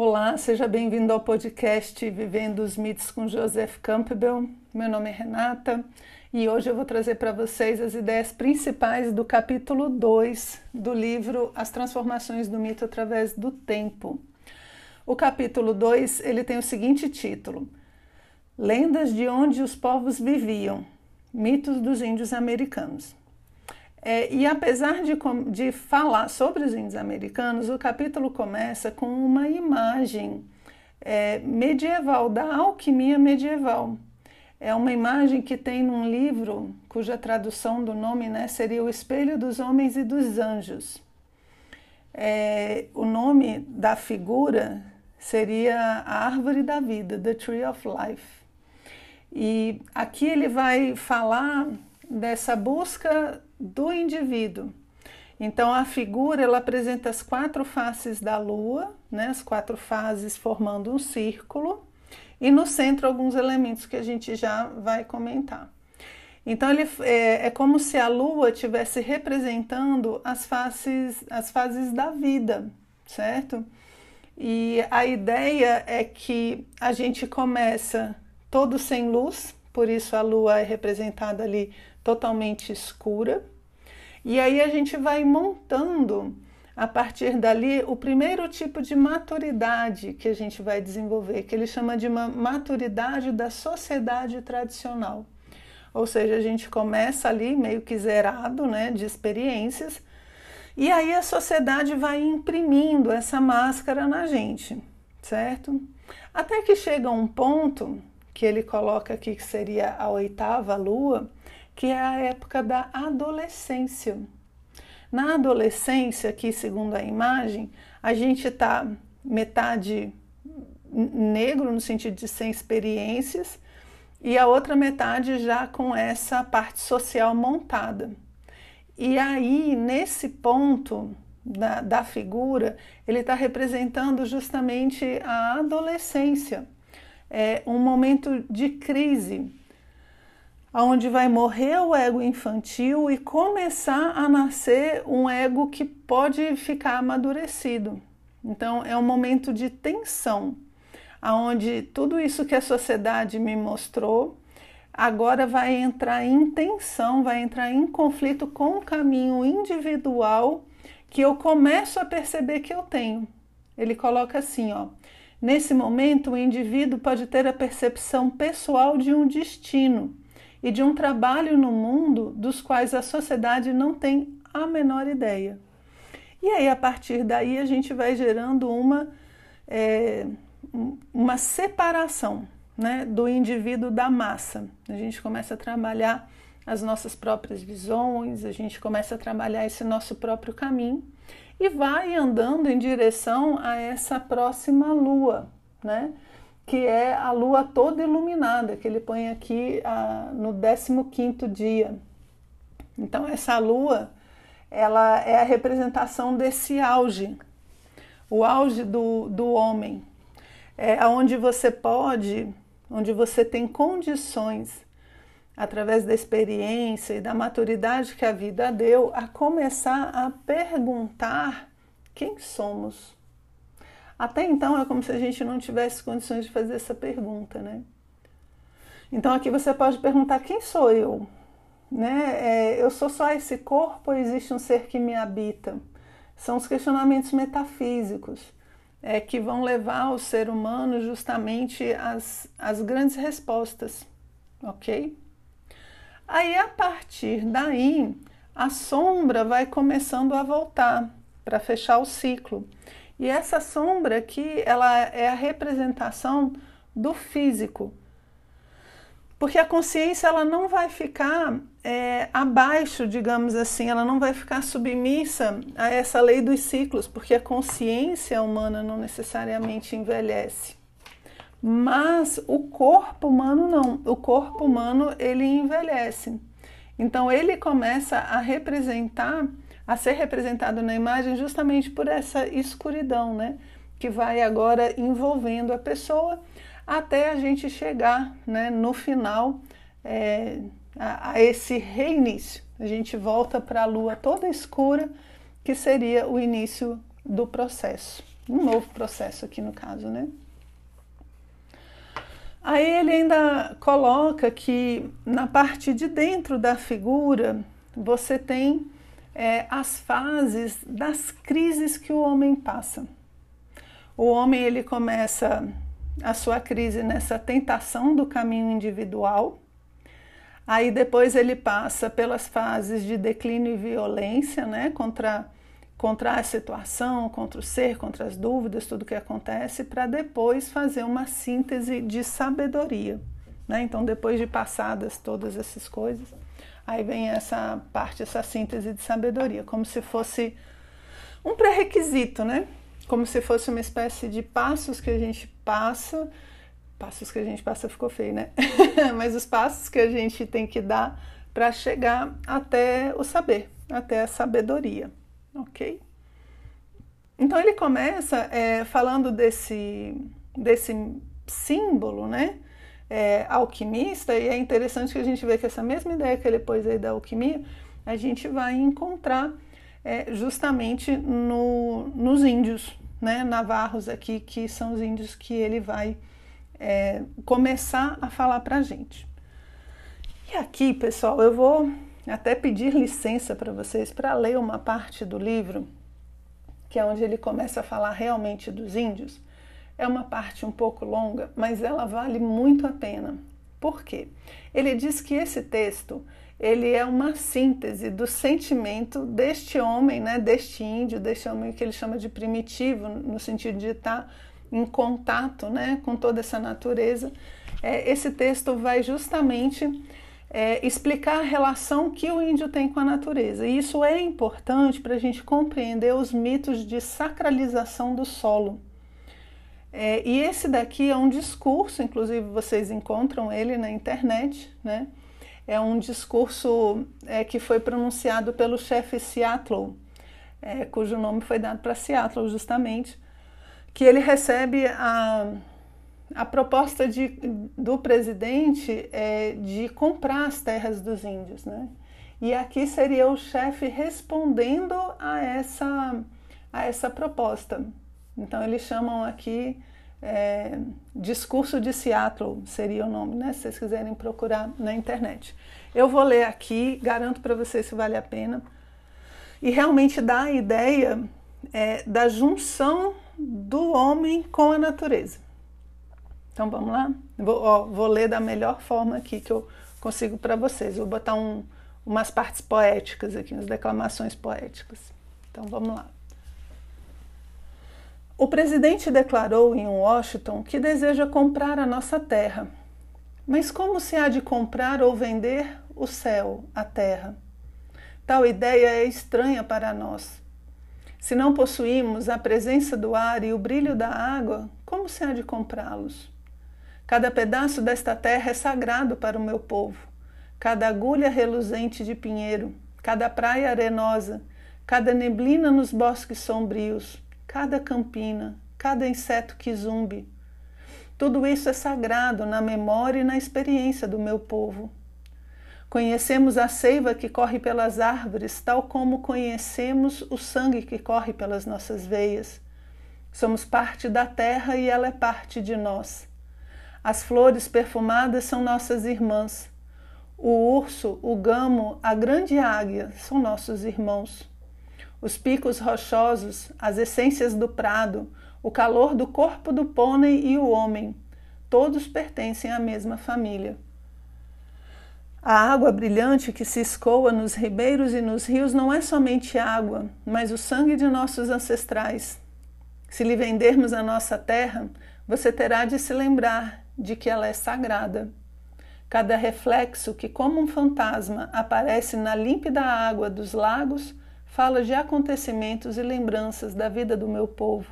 Olá, seja bem-vindo ao podcast Vivendo os Mitos com Joseph Campbell. Meu nome é Renata e hoje eu vou trazer para vocês as ideias principais do capítulo 2 do livro As Transformações do Mito através do Tempo. O capítulo 2 ele tem o seguinte título: Lendas de onde os povos viviam, mitos dos índios americanos. É, e apesar de, de falar sobre os índios americanos, o capítulo começa com uma imagem é, medieval, da alquimia medieval. É uma imagem que tem num livro cuja tradução do nome né, seria O Espelho dos Homens e dos Anjos. É, o nome da figura seria a Árvore da Vida, The Tree of Life. E aqui ele vai falar dessa busca do indivíduo. Então a figura ela apresenta as quatro faces da lua, né, as quatro fases formando um círculo, e no centro alguns elementos que a gente já vai comentar. Então ele é, é como se a lua estivesse representando as faces, as fases da vida, certo? E a ideia é que a gente começa todo sem luz, por isso a lua é representada ali totalmente escura. E aí a gente vai montando a partir dali o primeiro tipo de maturidade que a gente vai desenvolver, que ele chama de uma maturidade da sociedade tradicional. Ou seja, a gente começa ali meio que zerado, né, de experiências, e aí a sociedade vai imprimindo essa máscara na gente, certo? Até que chega um ponto que ele coloca aqui que seria a oitava lua, que é a época da adolescência. Na adolescência, aqui segundo a imagem, a gente está metade negro no sentido de sem experiências e a outra metade já com essa parte social montada. E aí, nesse ponto da, da figura, ele está representando justamente a adolescência, é um momento de crise, onde vai morrer o ego infantil e começar a nascer um ego que pode ficar amadurecido. Então é um momento de tensão, aonde tudo isso que a sociedade me mostrou agora vai entrar em tensão, vai entrar em conflito com o caminho individual que eu começo a perceber que eu tenho. Ele coloca assim, ó: Nesse momento, o indivíduo pode ter a percepção pessoal de um destino e de um trabalho no mundo dos quais a sociedade não tem a menor ideia. E aí, a partir daí, a gente vai gerando uma, é, uma separação né, do indivíduo da massa. A gente começa a trabalhar as nossas próprias visões, a gente começa a trabalhar esse nosso próprio caminho e vai andando em direção a essa próxima lua, né? Que é a lua toda iluminada, que ele põe aqui ah, no 15 dia. Então, essa lua, ela é a representação desse auge, o auge do, do homem, é onde você pode, onde você tem condições, através da experiência e da maturidade que a vida deu, a começar a perguntar quem somos até então é como se a gente não tivesse condições de fazer essa pergunta, né? Então aqui você pode perguntar quem sou eu, né? É, eu sou só esse corpo ou existe um ser que me habita? São os questionamentos metafísicos é, que vão levar o ser humano justamente às, às grandes respostas, ok? Aí a partir daí a sombra vai começando a voltar para fechar o ciclo. E essa sombra aqui, ela é a representação do físico. Porque a consciência ela não vai ficar é, abaixo, digamos assim, ela não vai ficar submissa a essa lei dos ciclos, porque a consciência humana não necessariamente envelhece. Mas o corpo humano não. O corpo humano ele envelhece. Então ele começa a representar a ser representado na imagem justamente por essa escuridão, né? Que vai agora envolvendo a pessoa até a gente chegar né, no final é, a, a, esse reinício, A gente volta para a lua toda escura, que seria o início do processo. Um novo processo aqui no caso, né? Aí ele ainda coloca que na parte de dentro da figura você tem é, as fases das crises que o homem passa. O homem ele começa a sua crise nessa tentação do caminho individual. Aí depois ele passa pelas fases de declínio e violência, né, contra contra a situação, contra o ser, contra as dúvidas, tudo que acontece, para depois fazer uma síntese de sabedoria. Né? Então, depois de passadas todas essas coisas, aí vem essa parte, essa síntese de sabedoria, como se fosse um pré-requisito, né? Como se fosse uma espécie de passos que a gente passa. Passos que a gente passa ficou feio, né? Mas os passos que a gente tem que dar para chegar até o saber, até a sabedoria ok? Então ele começa é, falando desse, desse símbolo, né? É, alquimista, e é interessante que a gente vê que essa mesma ideia que ele pôs aí da alquimia, a gente vai encontrar é, justamente no, nos índios, né? Navarros aqui, que são os índios que ele vai é, começar a falar para a gente. E aqui, pessoal, eu vou até pedir licença para vocês para ler uma parte do livro, que é onde ele começa a falar realmente dos índios. É uma parte um pouco longa, mas ela vale muito a pena. Por quê? Ele diz que esse texto ele é uma síntese do sentimento deste homem, né, deste índio, deste homem que ele chama de primitivo, no sentido de estar em contato né, com toda essa natureza. É, esse texto vai justamente é, explicar a relação que o índio tem com a natureza. E isso é importante para a gente compreender os mitos de sacralização do solo. É, e esse daqui é um discurso, inclusive vocês encontram ele na internet, né? É um discurso é, que foi pronunciado pelo chefe Seattle, é, cujo nome foi dado para Seattle justamente, que ele recebe a a proposta de, do presidente é de comprar as terras dos índios, né? E aqui seria o chefe respondendo a essa, a essa proposta. Então eles chamam aqui é, discurso de Seattle seria o nome, né? Se vocês quiserem procurar na internet. Eu vou ler aqui, garanto para vocês se vale a pena. E realmente dá a ideia é, da junção do homem com a natureza. Então vamos lá? Vou, ó, vou ler da melhor forma aqui que eu consigo para vocês. Vou botar um, umas partes poéticas aqui, umas declamações poéticas. Então vamos lá. O presidente declarou em Washington que deseja comprar a nossa terra. Mas como se há de comprar ou vender o céu, a terra? Tal ideia é estranha para nós. Se não possuímos a presença do ar e o brilho da água, como se há de comprá-los? Cada pedaço desta terra é sagrado para o meu povo. Cada agulha reluzente de pinheiro, cada praia arenosa, cada neblina nos bosques sombrios, cada campina, cada inseto que zumbe. Tudo isso é sagrado na memória e na experiência do meu povo. Conhecemos a seiva que corre pelas árvores, tal como conhecemos o sangue que corre pelas nossas veias. Somos parte da terra e ela é parte de nós. As flores perfumadas são nossas irmãs. O urso, o gamo, a grande águia são nossos irmãos. Os picos rochosos, as essências do prado, o calor do corpo do pônei e o homem, todos pertencem à mesma família. A água brilhante que se escoa nos ribeiros e nos rios não é somente água, mas o sangue de nossos ancestrais. Se lhe vendermos a nossa terra, você terá de se lembrar de que ela é sagrada. Cada reflexo que, como um fantasma, aparece na límpida água dos lagos fala de acontecimentos e lembranças da vida do meu povo.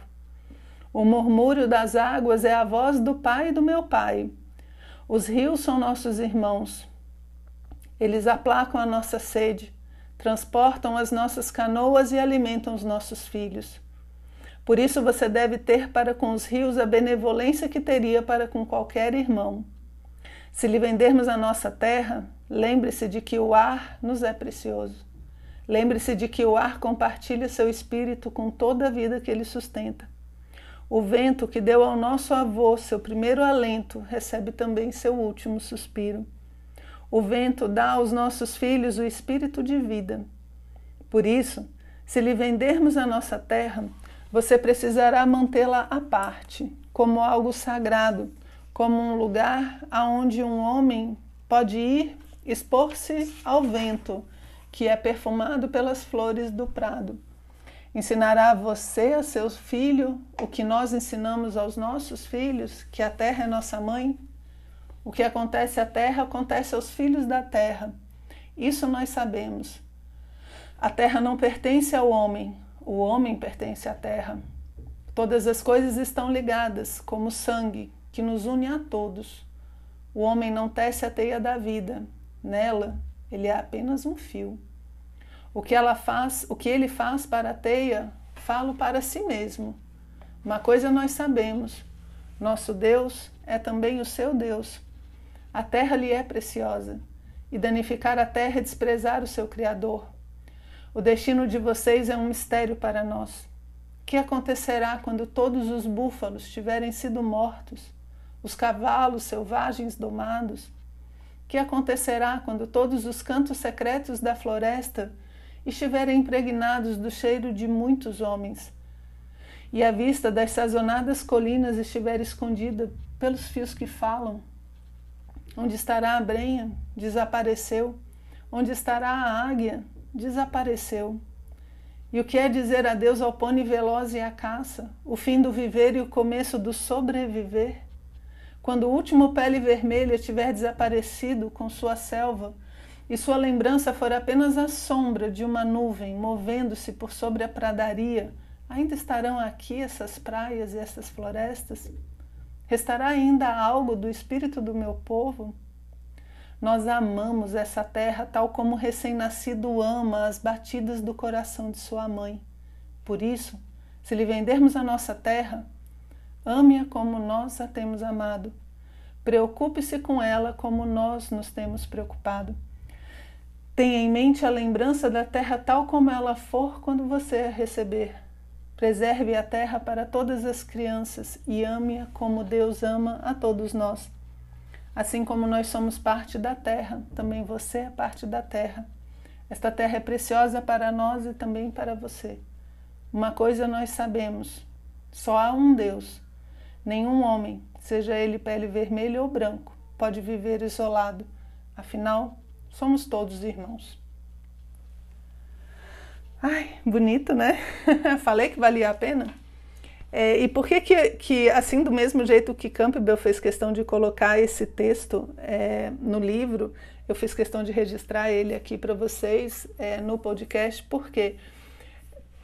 O murmúrio das águas é a voz do pai do meu pai. Os rios são nossos irmãos. Eles aplacam a nossa sede, transportam as nossas canoas e alimentam os nossos filhos. Por isso você deve ter para com os rios a benevolência que teria para com qualquer irmão. Se lhe vendermos a nossa terra, lembre-se de que o ar nos é precioso. Lembre-se de que o ar compartilha seu espírito com toda a vida que ele sustenta. O vento que deu ao nosso avô seu primeiro alento recebe também seu último suspiro. O vento dá aos nossos filhos o espírito de vida. Por isso, se lhe vendermos a nossa terra, você precisará mantê-la à parte, como algo sagrado, como um lugar aonde um homem pode ir expor-se ao vento, que é perfumado pelas flores do prado. Ensinará você a seu filho o que nós ensinamos aos nossos filhos, que a terra é nossa mãe? O que acontece à terra acontece aos filhos da terra. Isso nós sabemos. A terra não pertence ao homem, o homem pertence à terra. Todas as coisas estão ligadas, como sangue, que nos une a todos. O homem não tece a teia da vida, nela ele é apenas um fio. O que ela faz, o que ele faz para a teia, falo para si mesmo. Uma coisa nós sabemos: nosso Deus é também o seu Deus. A terra lhe é preciosa, e danificar a terra é desprezar o seu Criador. O destino de vocês é um mistério para nós. O que acontecerá quando todos os búfalos tiverem sido mortos, os cavalos selvagens domados? Que acontecerá quando todos os cantos secretos da floresta estiverem impregnados do cheiro de muitos homens, e a vista das sazonadas colinas estiver escondida pelos fios que falam. Onde estará a brenha? Desapareceu. Onde estará a águia? Desapareceu. E o que é dizer adeus ao pônei veloz e à caça, o fim do viver e o começo do sobreviver? Quando o último pele vermelha tiver desaparecido com sua selva, e sua lembrança for apenas a sombra de uma nuvem movendo-se por sobre a pradaria, ainda estarão aqui essas praias e essas florestas? Restará ainda algo do espírito do meu povo? Nós amamos essa terra tal como o recém-nascido ama as batidas do coração de sua mãe. Por isso, se lhe vendermos a nossa terra, ame-a como nós a temos amado. Preocupe-se com ela como nós nos temos preocupado. Tenha em mente a lembrança da terra tal como ela for quando você a receber. Preserve a terra para todas as crianças e ame-a como Deus ama a todos nós. Assim como nós somos parte da terra, também você é parte da terra. Esta terra é preciosa para nós e também para você. Uma coisa nós sabemos: só há um Deus. Nenhum homem, seja ele pele vermelha ou branco, pode viver isolado. Afinal, Somos todos irmãos. Ai, bonito, né? Falei que valia a pena. É, e por que, que, que, assim, do mesmo jeito que Campbell fez questão de colocar esse texto é, no livro, eu fiz questão de registrar ele aqui para vocês é, no podcast, porque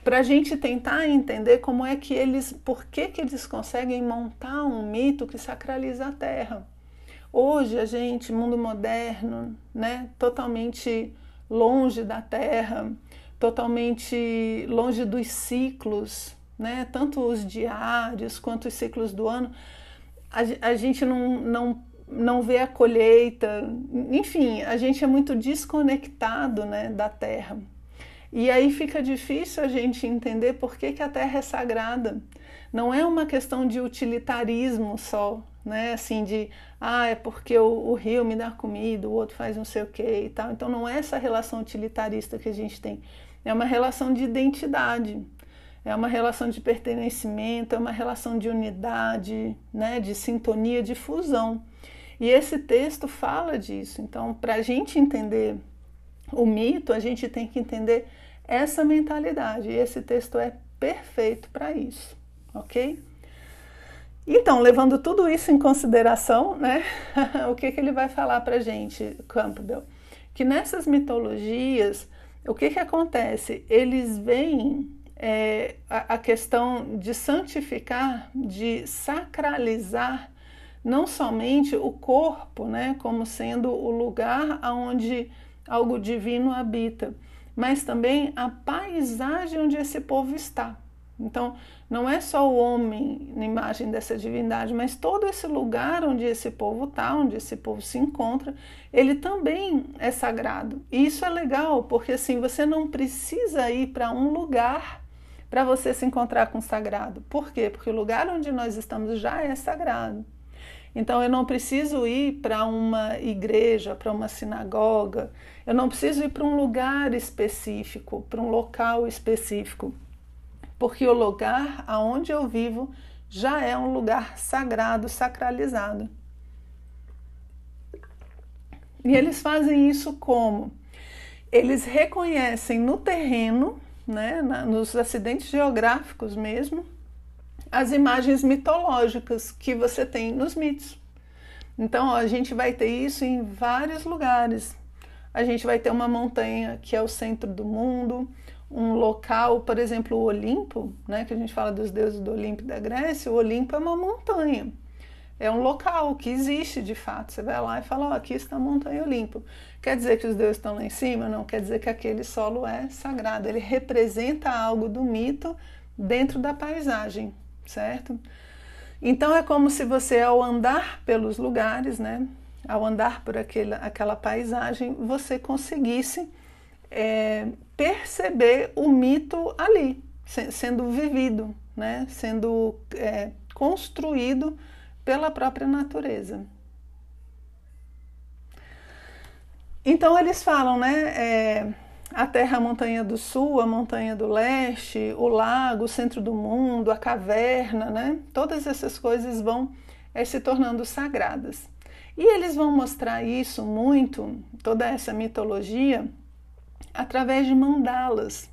para a gente tentar entender como é que eles, por que, que eles conseguem montar um mito que sacraliza a Terra. Hoje a gente, mundo moderno, né, totalmente longe da Terra, totalmente longe dos ciclos, né, tanto os diários quanto os ciclos do ano, a, a gente não, não, não vê a colheita, enfim, a gente é muito desconectado né, da Terra. E aí fica difícil a gente entender por que, que a Terra é sagrada. Não é uma questão de utilitarismo só, né? Assim, de ah, é porque o, o, rio me dá comida, o outro faz não sei o que e tal. Então não é essa relação utilitarista que a gente tem. É uma relação de identidade, é uma relação de pertencimento, é uma relação de unidade, né? de sintonia, de fusão. E esse texto fala disso. Então, para a gente entender o mito, a gente tem que entender essa mentalidade. E esse texto é perfeito para isso, ok? Então, levando tudo isso em consideração, né, o que, que ele vai falar para gente, Campbell? Que nessas mitologias, o que, que acontece? Eles veem é, a, a questão de santificar, de sacralizar não somente o corpo, né, como sendo o lugar onde algo divino habita, mas também a paisagem onde esse povo está. Então, não é só o homem na imagem dessa divindade, mas todo esse lugar onde esse povo está, onde esse povo se encontra, ele também é sagrado. E isso é legal, porque assim, você não precisa ir para um lugar para você se encontrar com o sagrado. Por quê? Porque o lugar onde nós estamos já é sagrado. Então eu não preciso ir para uma igreja, para uma sinagoga, eu não preciso ir para um lugar específico, para um local específico, porque o lugar aonde eu vivo já é um lugar sagrado, sacralizado. E eles fazem isso como? Eles reconhecem no terreno né, nos acidentes geográficos mesmo, as imagens mitológicas que você tem nos mitos. Então, ó, a gente vai ter isso em vários lugares. A gente vai ter uma montanha que é o centro do mundo, um local, por exemplo, o Olimpo, né, que a gente fala dos deuses do Olimpo da Grécia, o Olimpo é uma montanha é um local que existe de fato. Você vai lá e fala: oh, aqui está a Montanha Olimpo. Quer dizer que os deuses estão lá em cima? Não, quer dizer que aquele solo é sagrado. Ele representa algo do mito dentro da paisagem, certo? Então é como se você, ao andar pelos lugares, né, ao andar por aquele, aquela paisagem, você conseguisse é, perceber o mito ali, sendo vivido, né, sendo é, construído pela própria natureza. Então eles falam, né? É, a Terra, a montanha do sul, a montanha do leste, o lago, o centro do mundo, a caverna, né? Todas essas coisas vão é, se tornando sagradas. E eles vão mostrar isso muito, toda essa mitologia, através de mandalas.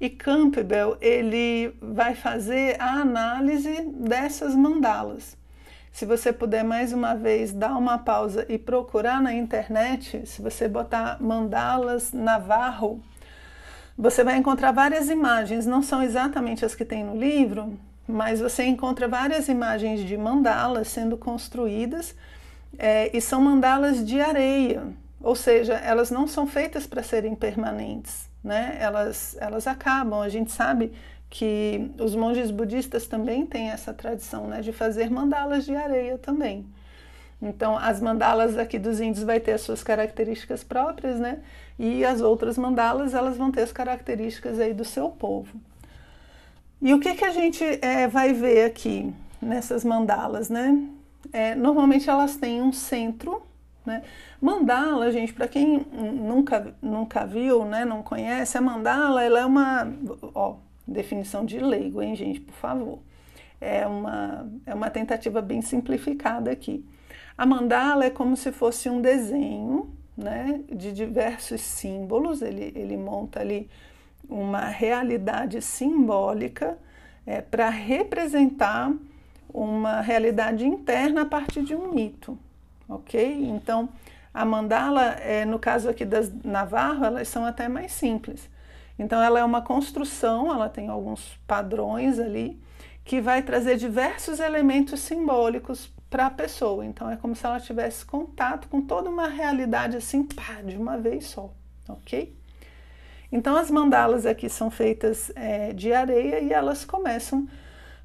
E Campbell ele vai fazer a análise dessas mandalas. Se você puder mais uma vez dar uma pausa e procurar na internet, se você botar mandalas Navarro, você vai encontrar várias imagens, não são exatamente as que tem no livro, mas você encontra várias imagens de mandalas sendo construídas é, e são mandalas de areia, ou seja, elas não são feitas para serem permanentes, né? Elas, elas acabam. A gente sabe que os monges budistas também têm essa tradição né, de fazer mandalas de areia também. Então, as mandalas aqui dos índios vai ter as suas características próprias, né? E as outras mandalas, elas vão ter as características aí do seu povo. E o que, que a gente é, vai ver aqui nessas mandalas, né? É, normalmente elas têm um centro, né? Mandala, gente, para quem nunca, nunca viu, né, não conhece, a mandala ela é uma... Ó, definição de leigo, hein, gente, por favor. É uma, é uma tentativa bem simplificada aqui. A mandala é como se fosse um desenho né, de diversos símbolos, ele, ele monta ali uma realidade simbólica é, para representar uma realidade interna a partir de um mito, ok? Então, a mandala, é, no caso aqui das Navarro, elas são até mais simples. Então, ela é uma construção, ela tem alguns padrões ali, que vai trazer diversos elementos simbólicos para a pessoa. Então, é como se ela tivesse contato com toda uma realidade assim, pá, de uma vez só, ok? Então, as mandalas aqui são feitas é, de areia e elas começam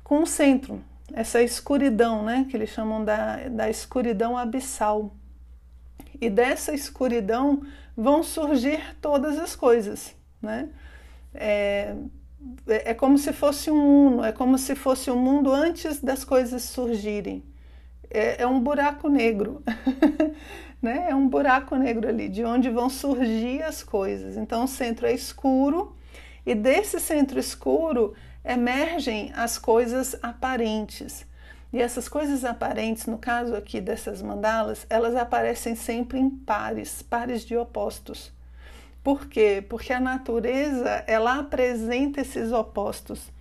com um centro, essa escuridão, né, que eles chamam da, da escuridão abissal. E dessa escuridão vão surgir todas as coisas, né? É, é como se fosse um uno, é como se fosse o um mundo antes das coisas surgirem. É, é um buraco negro, né? É um buraco negro ali, de onde vão surgir as coisas. Então o centro é escuro e desse centro escuro emergem as coisas aparentes. E essas coisas aparentes, no caso aqui dessas mandalas, elas aparecem sempre em pares, pares de opostos. Por quê? Porque a natureza ela apresenta esses opostos,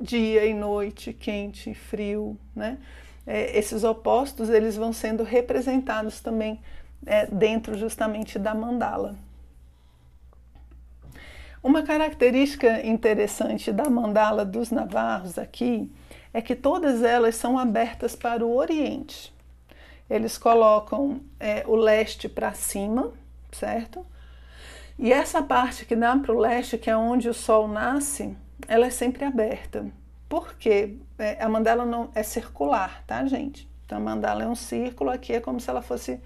dia e noite, quente e frio, né? É, esses opostos eles vão sendo representados também é, dentro justamente da mandala. Uma característica interessante da mandala dos navarros aqui é que todas elas são abertas para o Oriente. Eles colocam é, o leste para cima, certo? E essa parte que dá para o leste, que é onde o sol nasce, ela é sempre aberta. Por quê? É, a mandala não é circular, tá, gente? Então a mandala é um círculo, aqui é como se ela fosse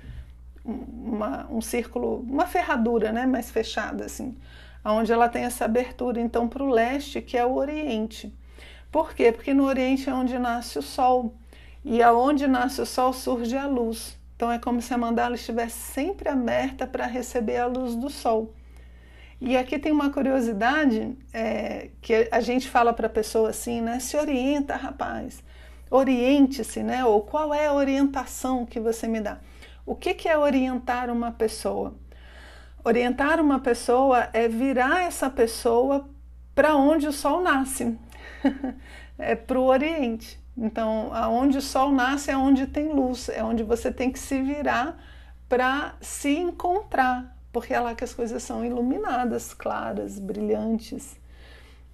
uma, um círculo, uma ferradura, né, mais fechada assim, onde ela tem essa abertura então para o leste, que é o Oriente. Por quê? Porque no Oriente é onde nasce o Sol e aonde nasce o Sol surge a luz. Então é como se a mandala estivesse sempre aberta para receber a luz do Sol. E aqui tem uma curiosidade é, que a gente fala para a pessoa assim, né? Se orienta, rapaz. Oriente-se, né? Ou qual é a orientação que você me dá? O que, que é orientar uma pessoa? Orientar uma pessoa é virar essa pessoa para onde o sol nasce, é para o Oriente. Então, aonde o sol nasce é onde tem luz, é onde você tem que se virar para se encontrar, porque é lá que as coisas são iluminadas, claras, brilhantes.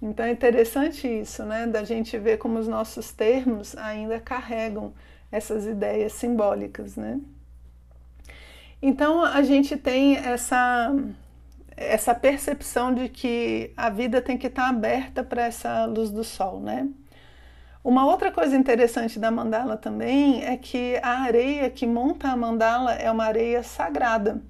Então é interessante isso, né, da gente ver como os nossos termos ainda carregam essas ideias simbólicas, né? Então a gente tem essa essa percepção de que a vida tem que estar aberta para essa luz do sol, né? Uma outra coisa interessante da mandala também é que a areia que monta a mandala é uma areia sagrada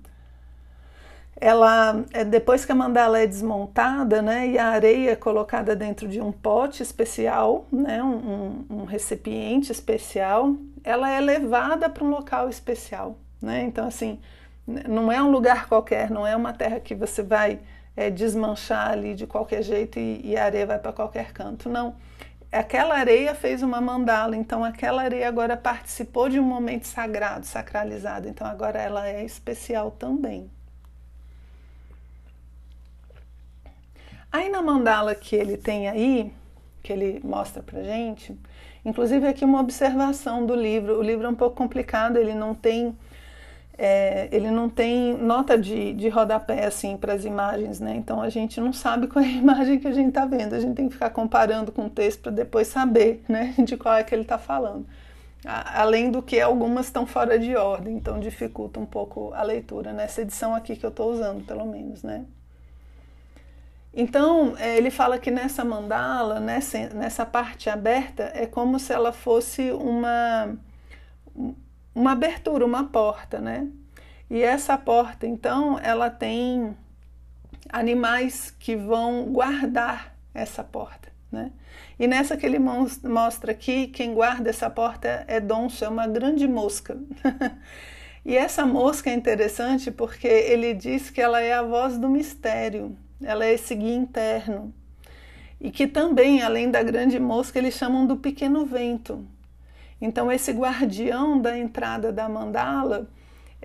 ela é, depois que a mandala é desmontada, né, e a areia é colocada dentro de um pote especial, né, um, um recipiente especial, ela é levada para um local especial, né? Então assim, não é um lugar qualquer, não é uma terra que você vai é, desmanchar ali de qualquer jeito e, e a areia vai para qualquer canto, não. Aquela areia fez uma mandala, então aquela areia agora participou de um momento sagrado, sacralizado, então agora ela é especial também. Aí na mandala que ele tem aí, que ele mostra pra gente, inclusive aqui uma observação do livro. O livro é um pouco complicado, ele não tem é, ele não tem nota de, de rodapé assim para as imagens, né? Então a gente não sabe qual é a imagem que a gente está vendo. A gente tem que ficar comparando com o texto para depois saber, né, de qual é que ele está falando. além do que algumas estão fora de ordem, então dificulta um pouco a leitura nessa edição aqui que eu estou usando, pelo menos, né? Então, é, ele fala que nessa mandala, nessa, nessa parte aberta, é como se ela fosse uma, uma abertura, uma porta, né? E essa porta, então, ela tem animais que vão guardar essa porta, né? E nessa que ele mostra aqui, quem guarda essa porta é Donso, é uma grande mosca. e essa mosca é interessante porque ele diz que ela é a voz do mistério, ela é esse guia interno. E que também, além da grande mosca, eles chamam do pequeno vento. Então, esse guardião da entrada da mandala,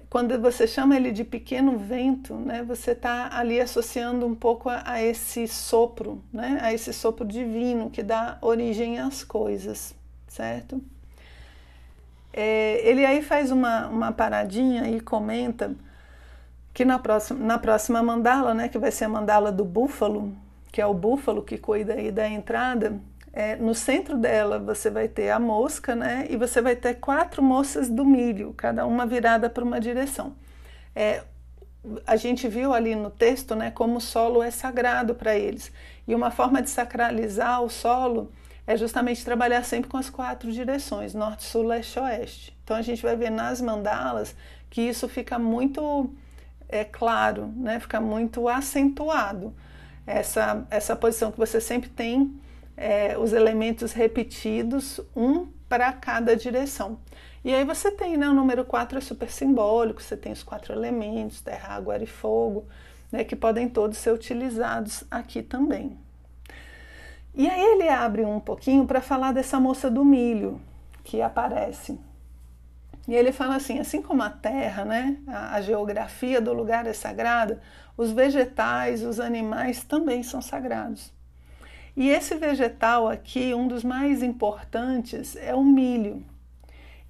quando você chama ele de pequeno vento, né, você está ali associando um pouco a, a, esse sopro, né, a esse sopro divino que dá origem às coisas, certo? É, ele aí faz uma, uma paradinha e comenta que na próxima, na próxima mandala, né, que vai ser a mandala do búfalo, que é o búfalo que cuida aí da entrada, é, no centro dela você vai ter a mosca, né, e você vai ter quatro moças do milho, cada uma virada para uma direção. É, a gente viu ali no texto, né, como o solo é sagrado para eles. E uma forma de sacralizar o solo é justamente trabalhar sempre com as quatro direções, norte, sul, leste, oeste. Então a gente vai ver nas mandalas que isso fica muito é claro, né? fica muito acentuado essa, essa posição que você sempre tem é, os elementos repetidos, um para cada direção. E aí você tem, né, o número 4 é super simbólico, você tem os quatro elementos, terra, água, ar e fogo, né, que podem todos ser utilizados aqui também. E aí ele abre um pouquinho para falar dessa moça do milho que aparece e ele fala assim: assim como a terra, né, a, a geografia do lugar é sagrada, os vegetais, os animais também são sagrados. E esse vegetal aqui, um dos mais importantes, é o milho.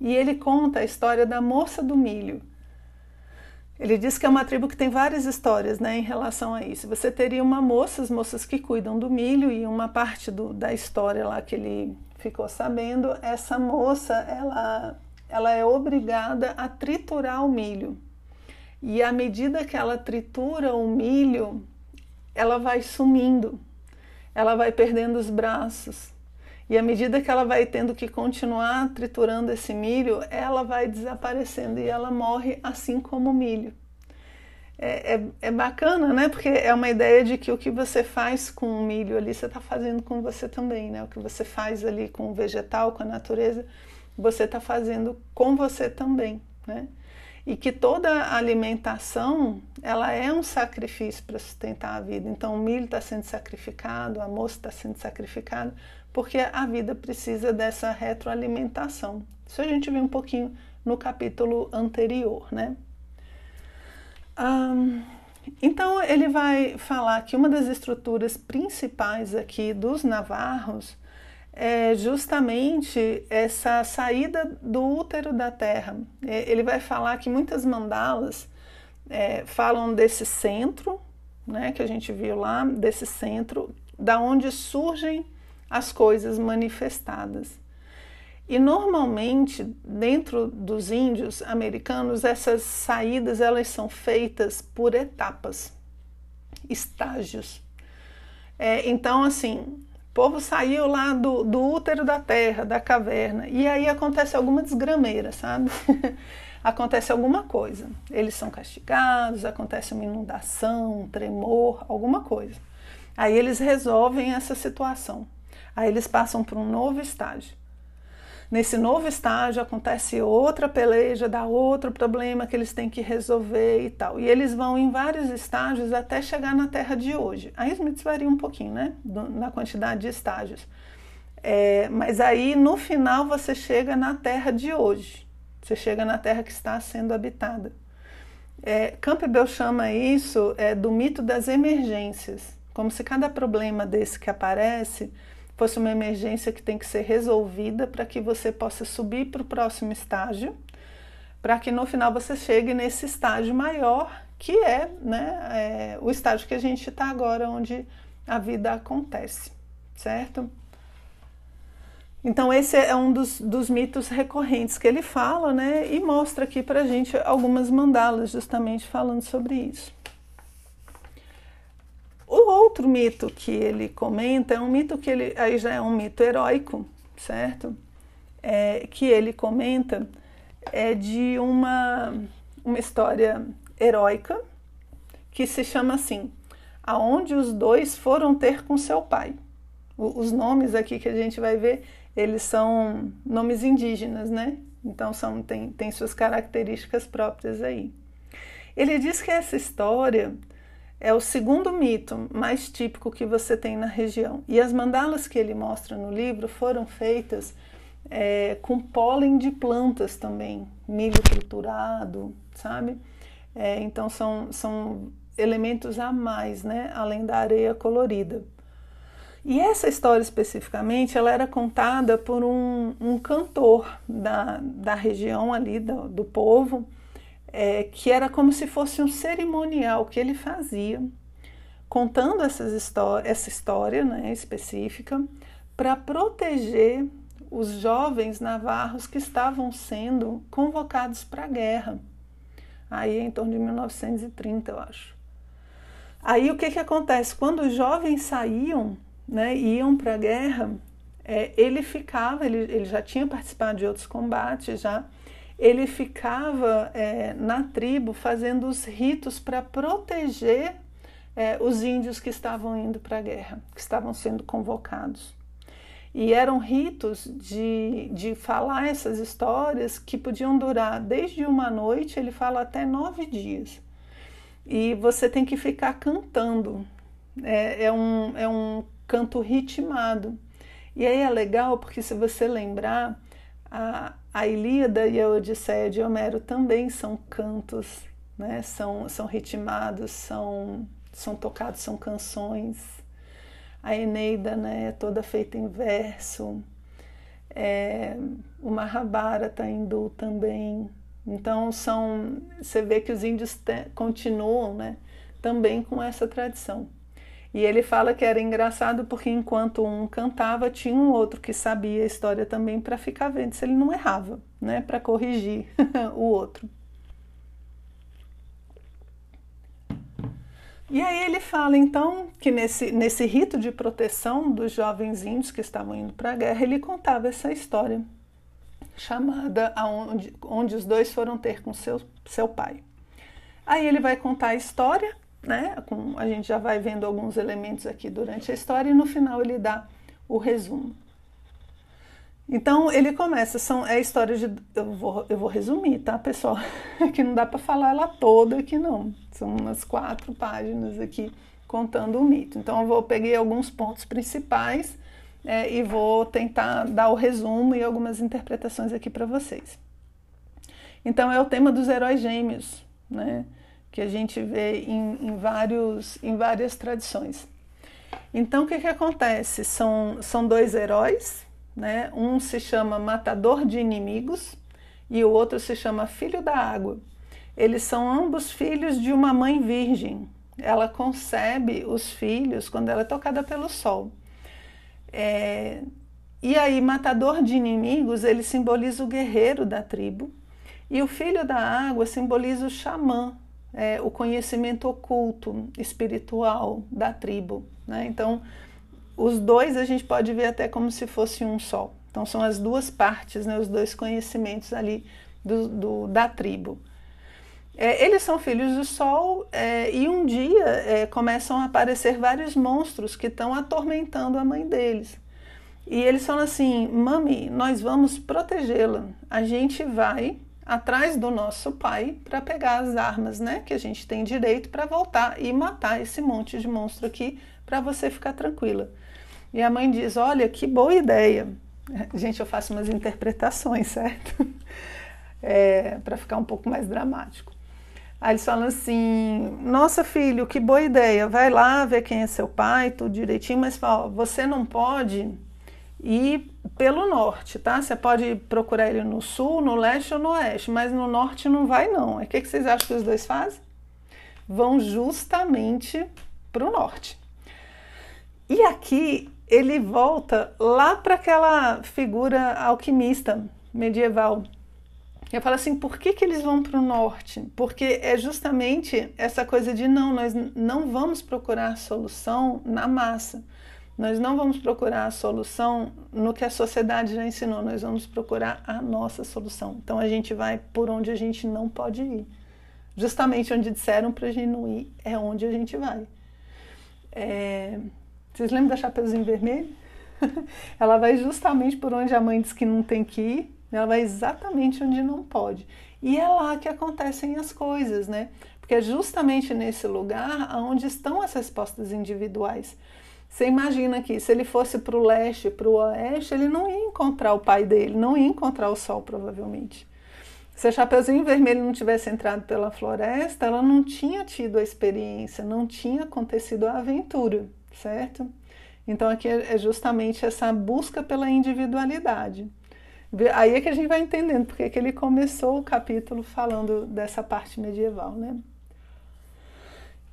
E ele conta a história da moça do milho. Ele diz que é uma tribo que tem várias histórias né, em relação a isso. Você teria uma moça, as moças que cuidam do milho, e uma parte do, da história lá que ele ficou sabendo, essa moça, ela ela é obrigada a triturar o milho. E à medida que ela tritura o milho, ela vai sumindo. ela vai perdendo os braços. E à medida que ela vai tendo que continuar triturando esse milho, ela vai desaparecendo e ela morre assim como o milho. É, é, é, bacana, né? Porque é uma ideia de que o que você faz com o milho ali, você está fazendo com você também, né? O que você faz ali com o vegetal, com a natureza, você está fazendo com você também, né? e que toda alimentação ela é um sacrifício para sustentar a vida. Então o milho está sendo sacrificado, a moça está sendo sacrificada, porque a vida precisa dessa retroalimentação. Isso a gente viu um pouquinho no capítulo anterior, né? Um, então ele vai falar que uma das estruturas principais aqui dos navarros é justamente essa saída do útero da terra. É, ele vai falar que muitas mandalas é, falam desse centro, né, que a gente viu lá, desse centro, da onde surgem as coisas manifestadas. E normalmente, dentro dos índios americanos, essas saídas elas são feitas por etapas, estágios. É, então, assim, o povo saiu lá do, do útero da terra, da caverna, e aí acontece alguma desgrameira, sabe? acontece alguma coisa. Eles são castigados, acontece uma inundação, um tremor, alguma coisa. Aí eles resolvem essa situação. Aí eles passam para um novo estágio. Nesse novo estágio acontece outra peleja, dá outro problema que eles têm que resolver e tal. E eles vão em vários estágios até chegar na Terra de hoje. A Smith varia um pouquinho, né? Na quantidade de estágios. É, mas aí no final você chega na Terra de hoje. Você chega na Terra que está sendo habitada. É, Campbell chama isso é, do mito das emergências, como se cada problema desse que aparece fosse uma emergência que tem que ser resolvida para que você possa subir para o próximo estágio, para que no final você chegue nesse estágio maior, que é, né, é, o estágio que a gente está agora, onde a vida acontece, certo? Então, esse é um dos, dos mitos recorrentes que ele fala, né? E mostra aqui para a gente algumas mandalas, justamente falando sobre isso. O outro mito que ele comenta é um mito que ele aí já é um mito heróico, certo? É, que ele comenta é de uma, uma história heróica que se chama assim: Aonde os dois foram ter com seu pai. O, os nomes aqui que a gente vai ver, eles são nomes indígenas, né? Então são, tem, tem suas características próprias aí. Ele diz que essa história é o segundo mito mais típico que você tem na região. E as mandalas que ele mostra no livro foram feitas é, com pólen de plantas também, milho triturado, sabe? É, então são, são elementos a mais, né? Além da areia colorida. E essa história especificamente, ela era contada por um, um cantor da, da região ali, do, do povo, é, que era como se fosse um cerimonial que ele fazia, contando essas essa história né, específica, para proteger os jovens navarros que estavam sendo convocados para a guerra. Aí em torno de 1930, eu acho. Aí o que, que acontece? Quando os jovens saíam, né, iam para a guerra, é, ele ficava, ele, ele já tinha participado de outros combates já, ele ficava é, na tribo fazendo os ritos para proteger é, os índios que estavam indo para a guerra, que estavam sendo convocados. E eram ritos de, de falar essas histórias que podiam durar desde uma noite, ele fala até nove dias. E você tem que ficar cantando. É, é, um, é um canto ritmado. E aí é legal porque, se você lembrar, a, a Ilíada e a Odisseia de Homero também são cantos, né? são, são ritmados, são, são tocados, são canções. A Eneida né, é toda feita em verso. É, o Mahabharata hindu também. Então são, você vê que os índios te, continuam né, também com essa tradição. E ele fala que era engraçado porque enquanto um cantava, tinha um outro que sabia a história também para ficar vendo se ele não errava, né, para corrigir o outro. E aí ele fala então que nesse, nesse rito de proteção dos jovens índios que estavam indo para a guerra, ele contava essa história chamada aonde, onde os dois foram ter com seu, seu pai. Aí ele vai contar a história, né? Com, a gente já vai vendo alguns elementos aqui durante a história e no final ele dá o resumo. Então ele começa, são, é a história de. Eu vou, eu vou resumir, tá, pessoal? que não dá para falar ela toda aqui, não. São umas quatro páginas aqui contando o mito. Então eu vou peguei alguns pontos principais é, e vou tentar dar o resumo e algumas interpretações aqui para vocês. Então é o tema dos heróis gêmeos, né? Que a gente vê em, em vários, em várias tradições. Então o que, que acontece? São, são dois heróis né? Um se chama Matador de Inimigos e o outro se chama Filho da Água. Eles são ambos filhos de uma mãe virgem. Ela concebe os filhos quando ela é tocada pelo sol. É... E aí, matador de inimigos, ele simboliza o guerreiro da tribo. E o filho da água simboliza o xamã, é, o conhecimento oculto, espiritual da tribo. Né? Então, os dois a gente pode ver até como se fosse um só. Então são as duas partes, né, os dois conhecimentos ali do, do da tribo. É, eles são filhos do sol é, e um dia é, começam a aparecer vários monstros que estão atormentando a mãe deles. E eles falam assim: Mami, nós vamos protegê-la. A gente vai atrás do nosso pai para pegar as armas, né, que a gente tem direito para voltar e matar esse monte de monstro aqui para você ficar tranquila. E a mãe diz: Olha, que boa ideia. Gente, eu faço umas interpretações, certo? É, para ficar um pouco mais dramático. Aí eles falam assim: Nossa, filho, que boa ideia. Vai lá ver quem é seu pai, tudo direitinho, mas fala, você não pode ir pelo norte, tá? Você pode procurar ele no sul, no leste ou no oeste, mas no norte não vai, não. O que, que vocês acham que os dois fazem? Vão justamente para o norte. E aqui ele volta lá para aquela figura alquimista medieval. Eu falo assim, por que, que eles vão para o norte? Porque é justamente essa coisa de não, nós não vamos procurar solução na massa. Nós não vamos procurar a solução no que a sociedade já ensinou, nós vamos procurar a nossa solução. Então a gente vai por onde a gente não pode ir. Justamente onde disseram para a gente não ir, é onde a gente vai. É, vocês lembram da Chapeuzinho Vermelho? ela vai justamente por onde a mãe diz que não tem que ir, ela vai exatamente onde não pode. E é lá que acontecem as coisas, né? Porque é justamente nesse lugar onde estão as respostas individuais. Você imagina que se ele fosse para o leste, para o oeste, ele não ia encontrar o pai dele, não ia encontrar o sol, provavelmente. Se a Chapeuzinho Vermelho não tivesse entrado pela floresta, ela não tinha tido a experiência, não tinha acontecido a aventura certo? Então aqui é, é justamente essa busca pela individualidade. Aí é que a gente vai entendendo porque que ele começou o capítulo falando dessa parte medieval, né?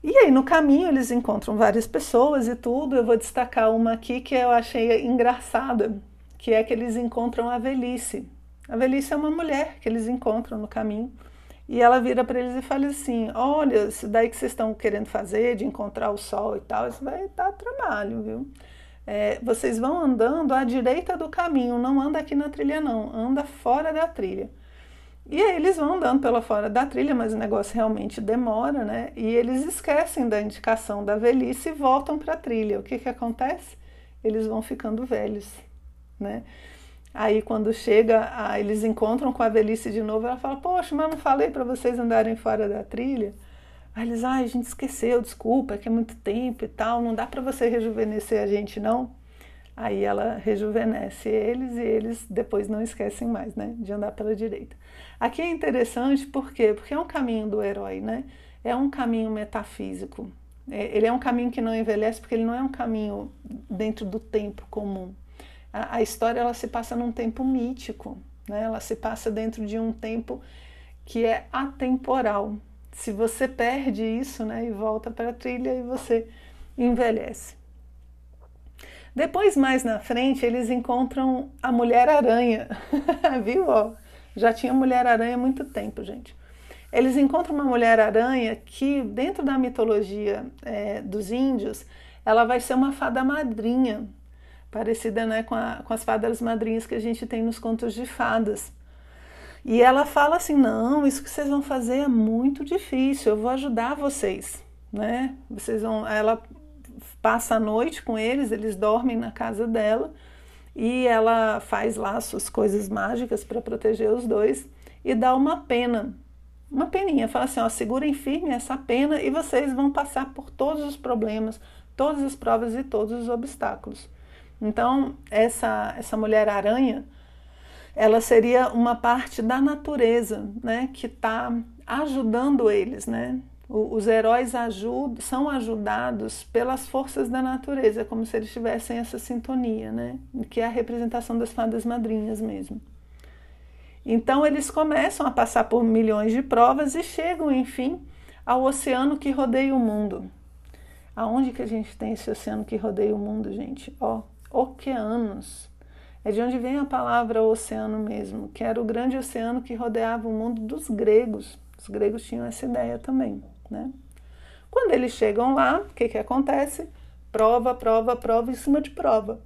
E aí no caminho eles encontram várias pessoas e tudo. Eu vou destacar uma aqui que eu achei engraçada, que é que eles encontram a velhice. A velhice é uma mulher que eles encontram no caminho e ela vira para eles e fala assim: Olha, isso daí que vocês estão querendo fazer, de encontrar o sol e tal, isso vai dar trabalho, viu? É, vocês vão andando à direita do caminho, não anda aqui na trilha, não, anda fora da trilha. E aí eles vão andando pela fora da trilha, mas o negócio realmente demora, né? E eles esquecem da indicação da velhice e voltam para a trilha. O que, que acontece? Eles vão ficando velhos, né? Aí quando chega, eles encontram com a velhice de novo, ela fala: "Poxa, mas não falei para vocês andarem fora da trilha?" Aí eles: "Ai, a gente esqueceu, desculpa, é que é muito tempo e tal, não dá para você rejuvenescer a gente não?" Aí ela rejuvenesce eles e eles depois não esquecem mais, né, de andar pela direita. Aqui é interessante por quê? Porque é um caminho do herói, né? É um caminho metafísico. É, ele é um caminho que não envelhece porque ele não é um caminho dentro do tempo comum a, a história ela se passa num tempo mítico, né? ela se passa dentro de um tempo que é atemporal. Se você perde isso né, e volta para a trilha, e você envelhece. Depois, mais na frente, eles encontram a Mulher-Aranha. Viu? Ó, já tinha Mulher-Aranha há muito tempo, gente. eles encontram uma mulher-aranha que, dentro da mitologia é, dos índios, ela vai ser uma fada madrinha, parecida né, com, a, com as fadas madrinhas que a gente tem nos contos de fadas. E ela fala assim: não, isso que vocês vão fazer é muito difícil, eu vou ajudar vocês. Né? Vocês vão. Ela passa a noite com eles, eles dormem na casa dela e ela faz lá suas coisas mágicas para proteger os dois e dá uma pena uma peninha, fala assim, ó, segurem firme essa pena e vocês vão passar por todos os problemas, todas as provas e todos os obstáculos. Então, essa, essa mulher aranha, ela seria uma parte da natureza, né, que está ajudando eles, né? Os heróis ajudam, são ajudados pelas forças da natureza, como se eles tivessem essa sintonia, né? Que é a representação das fadas madrinhas mesmo. Então eles começam a passar por milhões de provas e chegam, enfim, ao oceano que rodeia o mundo. Aonde que a gente tem esse oceano que rodeia o mundo, gente? Ó, oceanos. É de onde vem a palavra oceano mesmo, que era o grande oceano que rodeava o mundo dos gregos. Os gregos tinham essa ideia também, né? Quando eles chegam lá, o que, que acontece? Prova, prova, prova em cima de prova.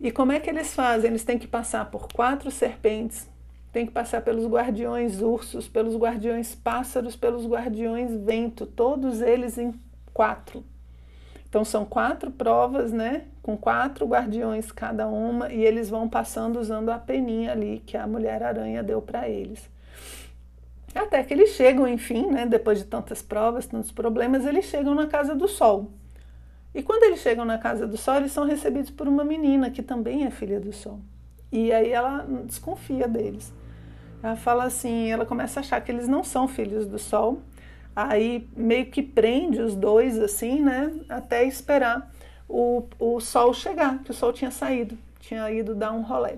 E como é que eles fazem? Eles têm que passar por quatro serpentes, tem que passar pelos guardiões ursos, pelos guardiões pássaros, pelos guardiões vento, todos eles em quatro. Então são quatro provas, né? Com quatro guardiões cada uma, e eles vão passando usando a peninha ali que a Mulher-Aranha deu para eles. Até que eles chegam, enfim, né? Depois de tantas provas, tantos problemas, eles chegam na Casa do Sol. E quando eles chegam na Casa do Sol, eles são recebidos por uma menina que também é filha do Sol. E aí ela desconfia deles. Ela fala assim, ela começa a achar que eles não são filhos do sol. Aí meio que prende os dois assim, né? Até esperar o, o sol chegar, que o sol tinha saído, tinha ido dar um rolê.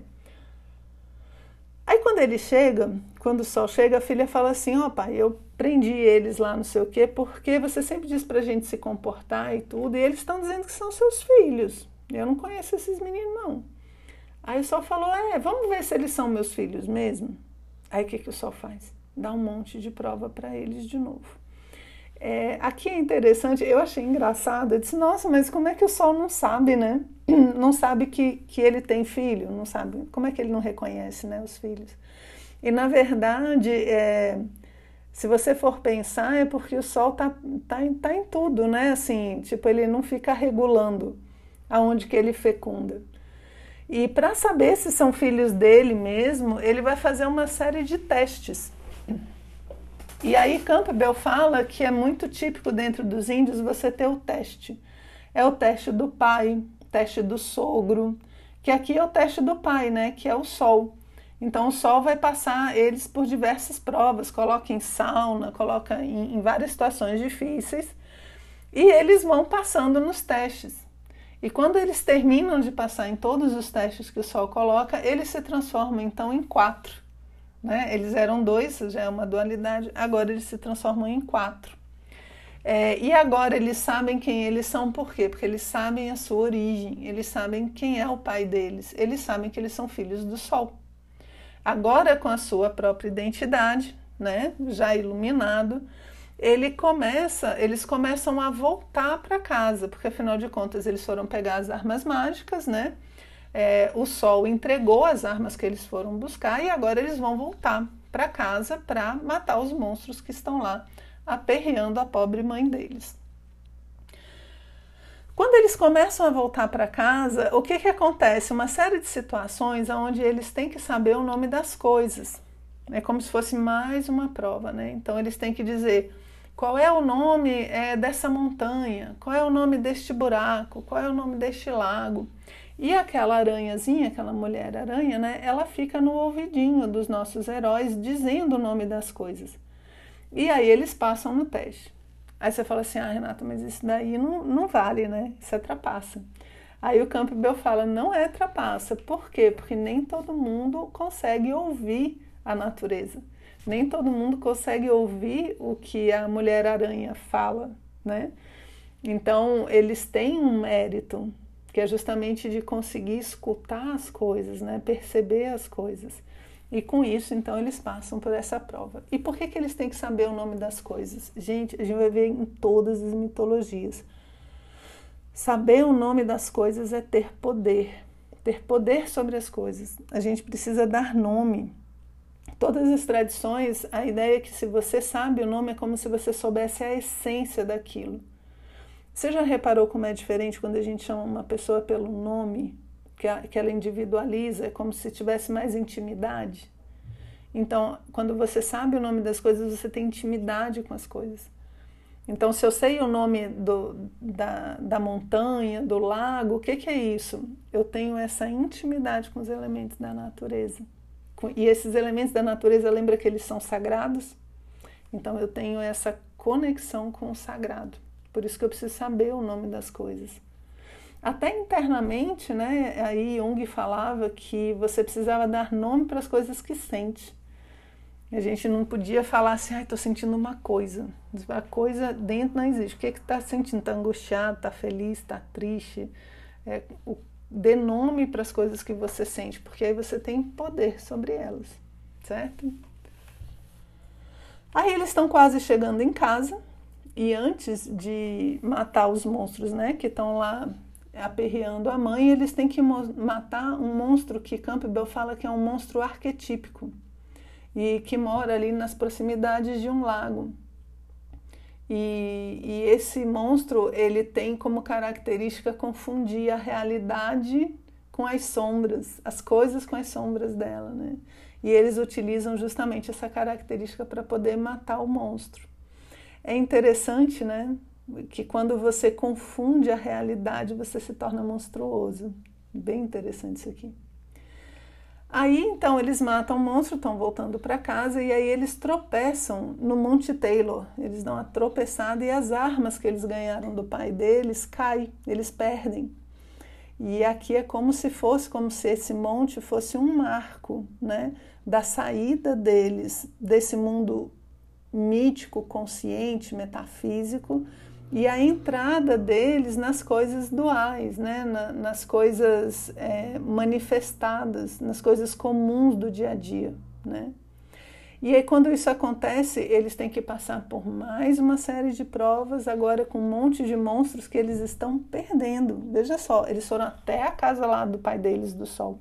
Aí quando ele chega, quando o sol chega, a filha fala assim: Ó, oh, pai, eu prendi eles lá, não sei o quê, porque você sempre diz pra gente se comportar e tudo, e eles estão dizendo que são seus filhos. Eu não conheço esses meninos, não. Aí o sol falou: É, vamos ver se eles são meus filhos mesmo. Aí o que, que o sol faz? Dá um monte de prova para eles de novo. É, aqui é interessante, eu achei engraçado. Eu disse, nossa, mas como é que o sol não sabe, né? Não sabe que, que ele tem filho, não sabe. Como é que ele não reconhece né, os filhos? E na verdade, é, se você for pensar, é porque o sol tá, tá, tá em tudo, né? Assim, tipo, ele não fica regulando aonde que ele fecunda. E para saber se são filhos dele mesmo, ele vai fazer uma série de testes. E aí Campbell fala que é muito típico dentro dos índios você ter o teste. É o teste do pai, teste do sogro, que aqui é o teste do pai, né, que é o sol. Então o sol vai passar eles por diversas provas, coloca em sauna, coloca em, em várias situações difíceis, e eles vão passando nos testes. E quando eles terminam de passar em todos os testes que o Sol coloca, eles se transformam então em quatro. Né? Eles eram dois, já é uma dualidade, agora eles se transformam em quatro. É, e agora eles sabem quem eles são, por quê? Porque eles sabem a sua origem, eles sabem quem é o pai deles, eles sabem que eles são filhos do Sol. Agora, com a sua própria identidade, né, já iluminado, ele começa, eles começam a voltar para casa, porque afinal de contas eles foram pegar as armas mágicas, né? É, o sol entregou as armas que eles foram buscar e agora eles vão voltar para casa para matar os monstros que estão lá aperreando a pobre mãe deles. Quando eles começam a voltar para casa, o que, que acontece? Uma série de situações onde eles têm que saber o nome das coisas. É como se fosse mais uma prova, né? Então eles têm que dizer qual é o nome é, dessa montanha? Qual é o nome deste buraco? Qual é o nome deste lago? E aquela aranhazinha, aquela mulher aranha, né? Ela fica no ouvidinho dos nossos heróis dizendo o nome das coisas. E aí eles passam no teste. Aí você fala assim, ah, Renata, mas isso daí não, não vale, né? Isso é trapaça. Aí o Campbell fala, não é trapaça. Por quê? Porque nem todo mundo consegue ouvir a natureza nem todo mundo consegue ouvir o que a Mulher-Aranha fala, né? Então, eles têm um mérito, que é justamente de conseguir escutar as coisas, né? Perceber as coisas. E com isso, então, eles passam por essa prova. E por que, que eles têm que saber o nome das coisas? Gente, a gente vai ver em todas as mitologias. Saber o nome das coisas é ter poder, ter poder sobre as coisas. A gente precisa dar nome. Todas as tradições, a ideia é que se você sabe o nome, é como se você soubesse a essência daquilo. Você já reparou como é diferente quando a gente chama uma pessoa pelo nome? Que, ela individualiza, é como se tivesse mais intimidade. Então, quando você sabe o nome das coisas, você tem intimidade com as coisas. Então, se eu sei o nome do, da, da montanha, do lago, o que, que é isso? Eu tenho essa intimidade com os elementos da natureza. E esses elementos da natureza, lembra que eles são sagrados? Então, eu tenho essa conexão com o sagrado. Por isso que eu preciso saber o nome das coisas. Até internamente, né, aí Jung falava que você precisava dar nome para as coisas que sente. A gente não podia falar assim, ai, estou sentindo uma coisa. A coisa dentro não existe. O que está é sentindo? Está angustiado, está feliz, está triste? É, o, dê nome para as coisas que você sente, porque aí você tem poder sobre elas, certo? Aí eles estão quase chegando em casa e antes de matar os monstros, né, que estão lá aperreando a mãe, eles têm que matar um monstro que Campbell fala que é um monstro arquetípico e que mora ali nas proximidades de um lago. E, e esse monstro ele tem como característica confundir a realidade com as sombras, as coisas com as sombras dela, né? E eles utilizam justamente essa característica para poder matar o monstro. É interessante, né? Que quando você confunde a realidade, você se torna monstruoso. Bem interessante isso aqui. Aí então eles matam o monstro, estão voltando para casa e aí eles tropeçam no Monte Taylor. Eles dão uma tropeçada e as armas que eles ganharam do pai deles caem, eles perdem. E aqui é como se fosse, como se esse monte fosse um marco, né, da saída deles desse mundo mítico, consciente, metafísico, e a entrada deles nas coisas duais, né? Na, nas coisas é, manifestadas, nas coisas comuns do dia a dia. Né? E aí, quando isso acontece, eles têm que passar por mais uma série de provas, agora com um monte de monstros que eles estão perdendo. Veja só, eles foram até a casa lá do pai deles, do Sol,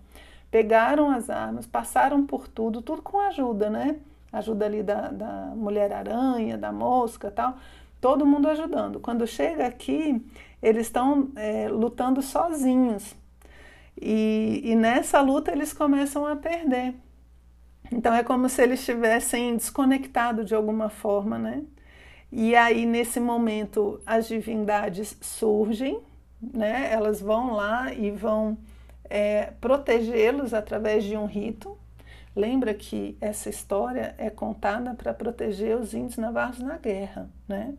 pegaram as armas, passaram por tudo, tudo com ajuda, né? Ajuda ali da, da mulher-aranha, da mosca tal todo mundo ajudando. Quando chega aqui, eles estão é, lutando sozinhos. E, e nessa luta eles começam a perder. Então é como se eles estivessem desconectados de alguma forma, né? E aí nesse momento as divindades surgem, né? Elas vão lá e vão é, protegê-los através de um rito. Lembra que essa história é contada para proteger os índios navarros na guerra, né?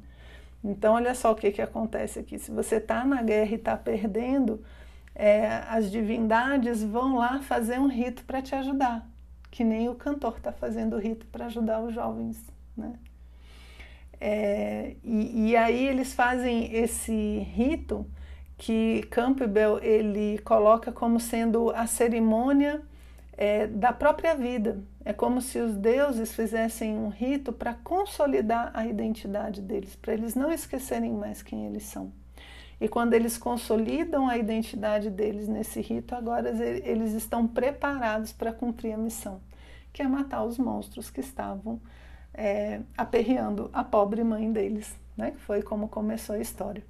Então, olha só o que, que acontece aqui. Se você está na guerra e está perdendo, é, as divindades vão lá fazer um rito para te ajudar, que nem o cantor está fazendo o rito para ajudar os jovens. Né? É, e, e, aí eles fazem esse rito que Campbell ele coloca como sendo a cerimônia é, da própria vida. É como se os deuses fizessem um rito para consolidar a identidade deles, para eles não esquecerem mais quem eles são. E quando eles consolidam a identidade deles nesse rito, agora eles estão preparados para cumprir a missão, que é matar os monstros que estavam é, aperreando a pobre mãe deles, né? foi como começou a história.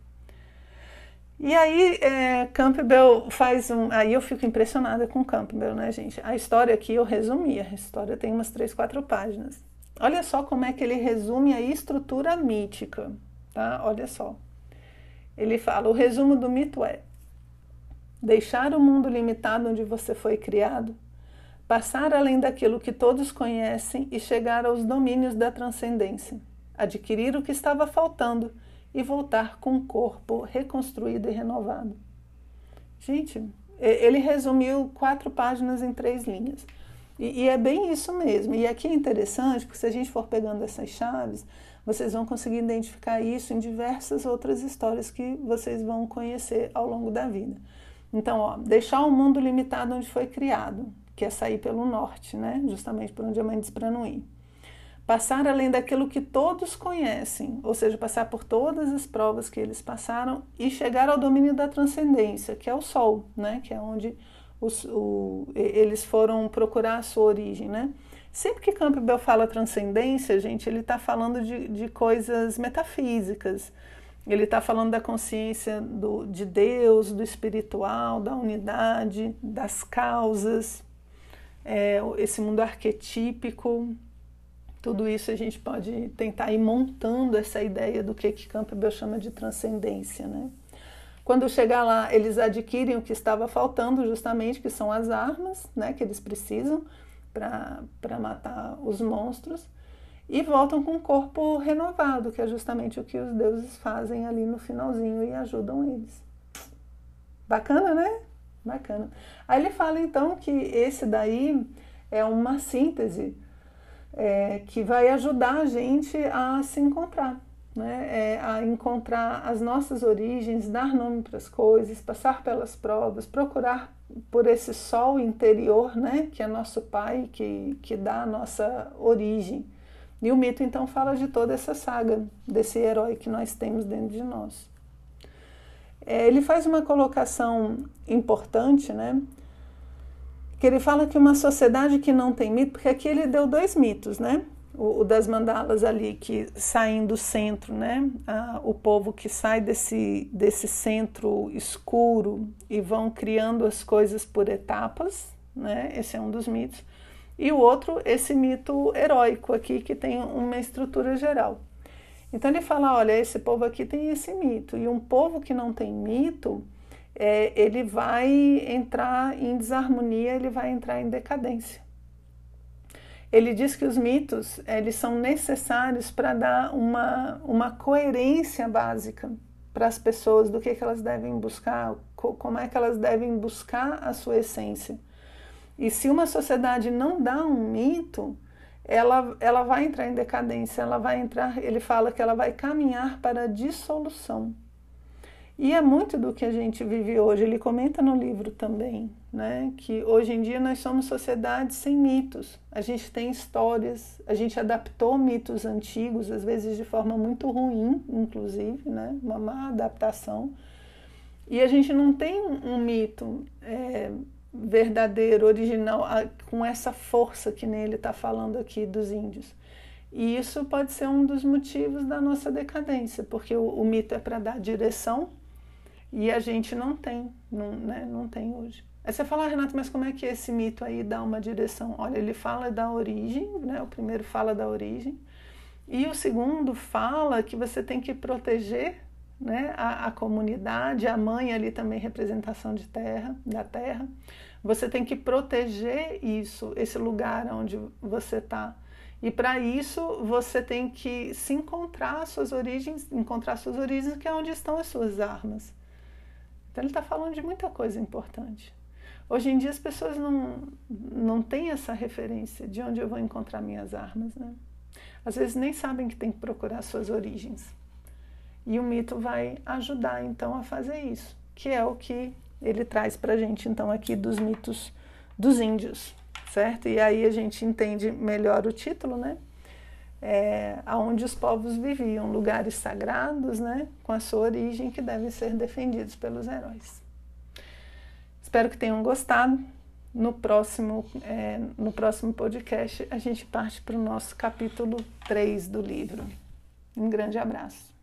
E aí é, Campbell faz um. Aí eu fico impressionada com Campbell, né, gente? A história aqui eu resumi, a história tem umas três, quatro páginas. Olha só como é que ele resume a estrutura mítica, tá? Olha só. Ele fala: o resumo do mito é deixar o mundo limitado onde você foi criado, passar além daquilo que todos conhecem e chegar aos domínios da transcendência, adquirir o que estava faltando e voltar com o corpo reconstruído e renovado. Gente, ele resumiu quatro páginas em três linhas. E, e, é bem isso mesmo. E aqui é interessante, porque se a gente for pegando essas chaves, vocês vão conseguir identificar isso em diversas outras histórias que vocês vão conhecer ao longo da vida. Então, ó, deixar o mundo limitado onde foi criado. que é sair pelo norte, né? Justamente por onde a mãe diz para não ir. Passar além daquilo que todos conhecem, ou seja, passar por todas as provas que eles passaram e chegar ao domínio da transcendência, que é o sol, né? Que é onde os, o, eles foram procurar a sua origem, né? Sempre que Campbell fala transcendência, gente, ele está falando de, de coisas metafísicas. Ele está falando da consciência do, de Deus, do espiritual, da unidade, das causas, é, esse mundo arquetípico. Tudo isso a gente pode tentar ir montando essa ideia do que, que Campbell chama de transcendência. Né? Quando chegar lá, eles adquirem o que estava faltando, justamente, que são as armas né, que eles precisam para matar os monstros e voltam com o corpo renovado, que é justamente o que os deuses fazem ali no finalzinho e ajudam eles. Bacana, né? Bacana. Aí ele fala então que esse daí é uma síntese é, que vai ajudar a gente a se encontrar, né? É, a encontrar as nossas origens, dar nome para as coisas, passar pelas provas, procurar por esse sol interior, né? Que é nosso pai, que, que dá a nossa origem. E o mito então fala de toda essa saga, desse herói que nós temos dentro de nós. É, ele faz uma colocação importante, né? Que ele fala que uma sociedade que não tem mito, porque aqui ele deu dois mitos, né? O, o das mandalas ali que saem do centro, né? Ah, o povo que sai desse, desse centro escuro e vão criando as coisas por etapas, né? Esse é um dos mitos e o outro, esse mito heróico aqui, que tem uma estrutura geral. Então ele fala: olha, esse povo aqui tem esse mito, e um povo que não tem mito, é, ele vai entrar em desarmonia, ele vai entrar em decadência. Ele diz que os mitos eles são necessários para dar uma, uma coerência básica para as pessoas do que, que elas devem buscar, como é que elas devem buscar a sua essência. E se uma sociedade não dá um mito, ela, ela vai entrar em decadência, ela vai entrar, ele fala que ela vai caminhar para a dissolução. E é muito do que a gente vive hoje. Ele comenta no livro também, né, que hoje em dia nós somos sociedades sem mitos. A gente tem histórias, a gente adaptou mitos antigos, às vezes de forma muito ruim, inclusive, né, uma má adaptação. E a gente não tem um mito é, verdadeiro, original, com essa força que nele está falando aqui dos índios. E isso pode ser um dos motivos da nossa decadência, porque o, o mito é para dar direção e a gente não tem, não, né, não tem hoje. Aí você fala, ah, Renato, mas como é que esse mito aí dá uma direção? Olha, ele fala da origem, né? O primeiro fala da origem, e o segundo fala que você tem que proteger né, a, a comunidade, a mãe ali também representação de terra, da terra. Você tem que proteger isso, esse lugar onde você está. E para isso você tem que se encontrar suas origens, encontrar suas origens, que é onde estão as suas armas. Então ele está falando de muita coisa importante. Hoje em dia as pessoas não, não têm essa referência de onde eu vou encontrar minhas armas. Né? Às vezes nem sabem que tem que procurar suas origens. E o mito vai ajudar então a fazer isso, que é o que ele traz para a gente então aqui dos mitos dos índios, certo? E aí a gente entende melhor o título, né? É, aonde os povos viviam, lugares sagrados, né? Com a sua origem que devem ser defendidos pelos heróis. Espero que tenham gostado. No próximo, é, no próximo podcast, a gente parte para o nosso capítulo 3 do livro. Um grande abraço.